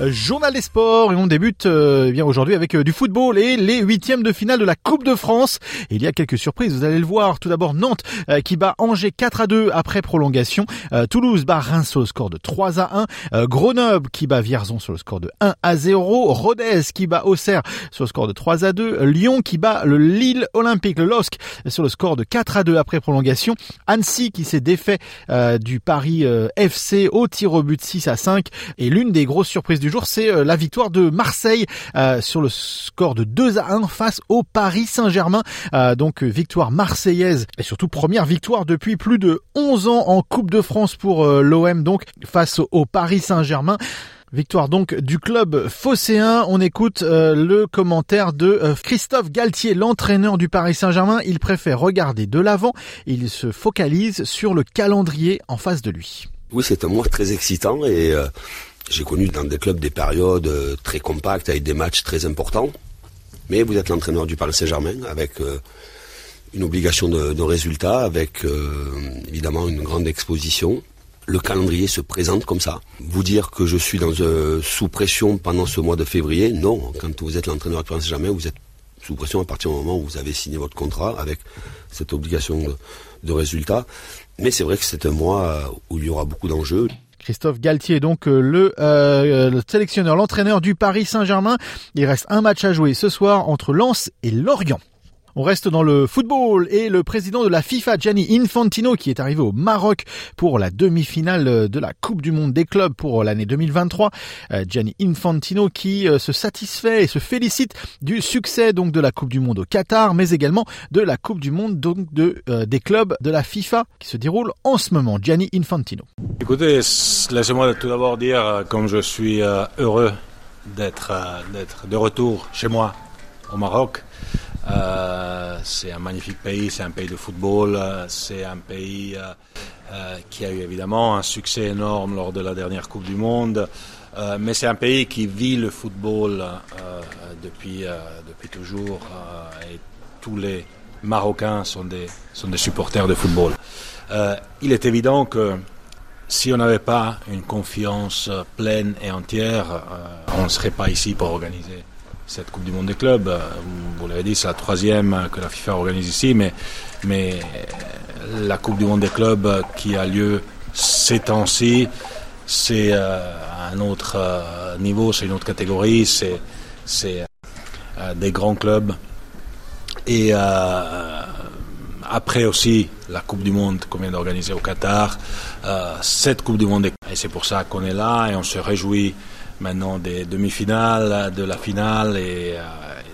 Journal des sports et on débute euh, eh bien aujourd'hui avec euh, du football et les huitièmes de finale de la Coupe de France. il y a quelques surprises, vous allez le voir. Tout d'abord Nantes euh, qui bat Angers 4 à 2 après prolongation. Toulouse bat Reims le score de 3 à 1. Grenoble qui bat Vierzon sur le score de 1 à 0. Rodez qui bat Auxerre sur le score de 3 à 2. Lyon qui bat le Lille Olympique, le LOSC sur le score de 4 à 2 après prolongation. Annecy qui s'est défait du Paris FC au tir au but 6 à 5. Et l'une des grosses surprises du jour, c'est euh, la victoire de Marseille euh, sur le score de 2 à 1 face au Paris Saint-Germain. Euh, donc victoire marseillaise et surtout première victoire depuis plus de 11 ans en Coupe de France pour l'OM donc face au Paris Saint-Germain. Victoire donc du club phocéen. On écoute le commentaire de Christophe Galtier, l'entraîneur du Paris Saint-Germain. Il préfère regarder de l'avant. Il se focalise sur le calendrier en face de lui. Oui, c'est un mois très excitant et j'ai connu dans des clubs des périodes euh, très compactes avec des matchs très importants. Mais vous êtes l'entraîneur du Paris Saint-Germain avec euh, une obligation de, résultat, avec euh, évidemment une grande exposition. Le calendrier se présente comme ça. Vous dire que je suis dans, sous pression pendant ce mois de février, non. Quand vous êtes l'entraîneur du Paris Saint-Germain, vous êtes sous pression à partir du moment où vous avez signé votre contrat avec cette obligation de, de résultat. Mais c'est vrai que c'est un mois où il y aura beaucoup d'enjeux. Christophe Galtier, donc euh, le, euh, le sélectionneur, l'entraîneur du Paris Saint-Germain. Il reste un match à jouer ce soir entre Lens et Lorient. On reste dans le football et le président de la FIFA, Gianni Infantino, qui est arrivé au Maroc pour la demi-finale de la Coupe du Monde des clubs pour l'année 2023. Euh, Gianni Infantino qui euh, se satisfait et se félicite du succès donc de la Coupe du Monde au Qatar, mais également de la Coupe du Monde donc euh, des clubs de la FIFA qui se déroule en ce moment. Gianni Infantino. Écoutez, laissez-moi tout d'abord dire comme je suis heureux d'être de retour chez moi au Maroc. Euh, c'est un magnifique pays, c'est un pays de football, euh, c'est un pays euh, qui a eu évidemment un succès énorme lors de la dernière Coupe du Monde, mais c'est un pays qui vit le football depuis, depuis toujours et tous les Marocains sont des, sont des supporters de football. il est évident que si on n'avait pas une confiance pleine et entière, on ne serait pas ici pour organiser cette Coupe du Monde des clubs. Euh, vous l'avez dit, c'est la troisième que la FIFA organise ici, mais, mais euh, la Coupe du Monde des clubs qui a lieu ces temps-ci, c'est euh, un autre niveau, c'est une autre catégorie, c'est, c'est des grands clubs. Et après aussi la Coupe du Monde qu'on vient d'organiser au Qatar, cette Coupe du Monde, et c'est pour ça qu'on est là et on se réjouit maintenant des demi-finales, de la finale et, euh,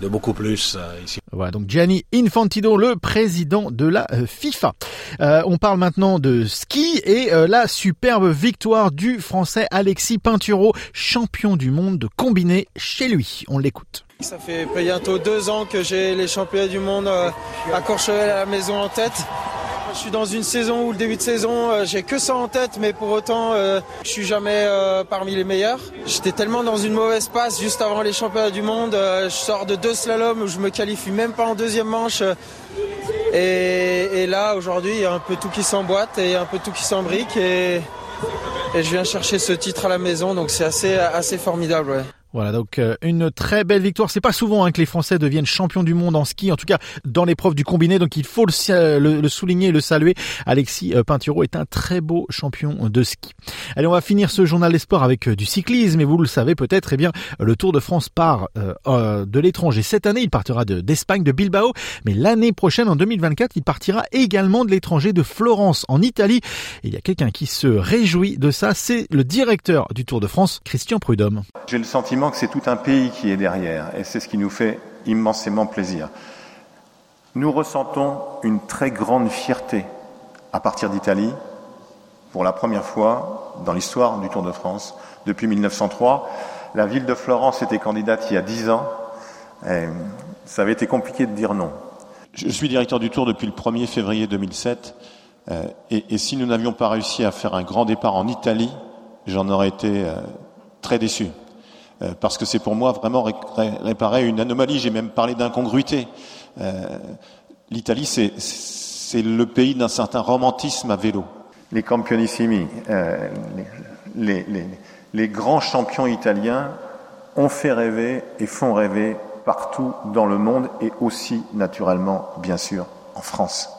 de beaucoup plus euh, ici. Voilà, donc Gianni Infantino, le président de la euh, FIFA. on parle maintenant de ski et la superbe victoire du Français Alexis Pinturo, champion du monde de combiné chez lui. On l'écoute. Ça fait bientôt deux ans que j'ai les championnats du monde à Courchevel à la maison en tête. Je suis dans une saison où le début de saison, euh, j'ai que ça en tête, mais pour autant, euh, je suis jamais euh, parmi les meilleurs. J'étais tellement dans une mauvaise passe juste avant les championnats du monde. je sors de deux slaloms où je me qualifie même pas en deuxième manche. Et, là, aujourd'hui, il y a un peu tout qui s'emboîte et un peu tout qui s'embrique. Et, je viens chercher ce titre à la maison, donc c'est assez, assez formidable. Voilà, donc euh, une très belle victoire. C'est pas souvent hein, que les Français deviennent champions du monde en ski, en tout cas dans l'épreuve du combiné. Donc il faut le, le, souligner et le saluer. Alexis euh, Pinturo est un très beau champion de ski. Allez, on va finir ce journal des sports avec euh, du cyclisme. Et vous le savez peut-être, eh bien le Tour de France part de l'étranger cette année. Il partira d'Espagne, de, Bilbao, mais l'année prochaine, en 2024, il partira également de l'étranger, de Florence, en Italie. il y a quelqu'un qui se réjouit de ça. C'est le directeur du Tour de France, Christian Prudhomme. J'ai le sentiment que c'est tout un pays qui est derrière, et c'est ce qui nous fait immensément plaisir. Nous ressentons une très grande fierté à partir d'Italie, pour la première fois dans l'histoire du Tour de France, depuis 1903. La ville de Florence était candidate il y a dix ans, et ça avait été compliqué de dire non. Je suis directeur du Tour depuis le 1er février 2007. Euh, et, et, si nous n'avions pas réussi à faire un grand départ en Italie, j'en aurais été euh, très déçu. Euh, parce que c'est pour moi vraiment ré réparer une anomalie. J'ai même parlé d'incongruité. L'Italie, c'est le pays d'un certain romantisme à vélo. Les campionissimi, les, les, les grands champions italiens ont fait rêver et font rêver partout dans le monde et aussi naturellement, bien sûr, en France.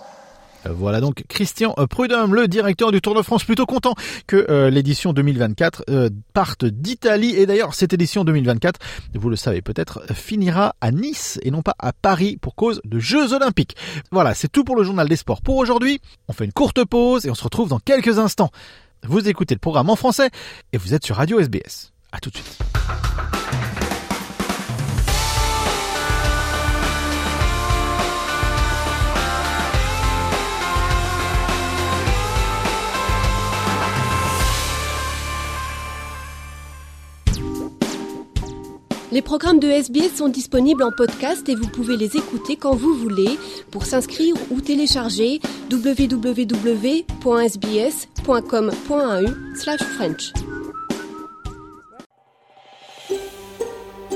Euh, voilà donc Christian Prudhomme, le directeur du Tour de France, plutôt content que euh, l'édition 2024 euh, parte d'Italie. Et d'ailleurs, cette édition 2024, vous le savez peut-être, finira à Nice et non pas à Paris pour cause de Jeux Olympiques. Voilà, c'est tout pour le journal des sports pour aujourd'hui. On fait une courte pause et on se retrouve dans quelques instants. Vous écoutez le programme en français et vous êtes sur Radio SBS. À tout de suite. Les programmes de SBS sont disponibles en podcast et vous pouvez les écouter quand vous voulez. Pour s'inscrire ou télécharger, www.sbs.com.au/french.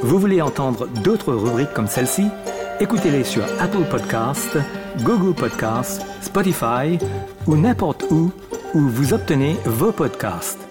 Vous voulez entendre d'autres rubriques comme celle-ci? Écoutez-les sur Apple Podcasts, Google Podcasts, Spotify ou n'importe où où vous obtenez vos podcasts.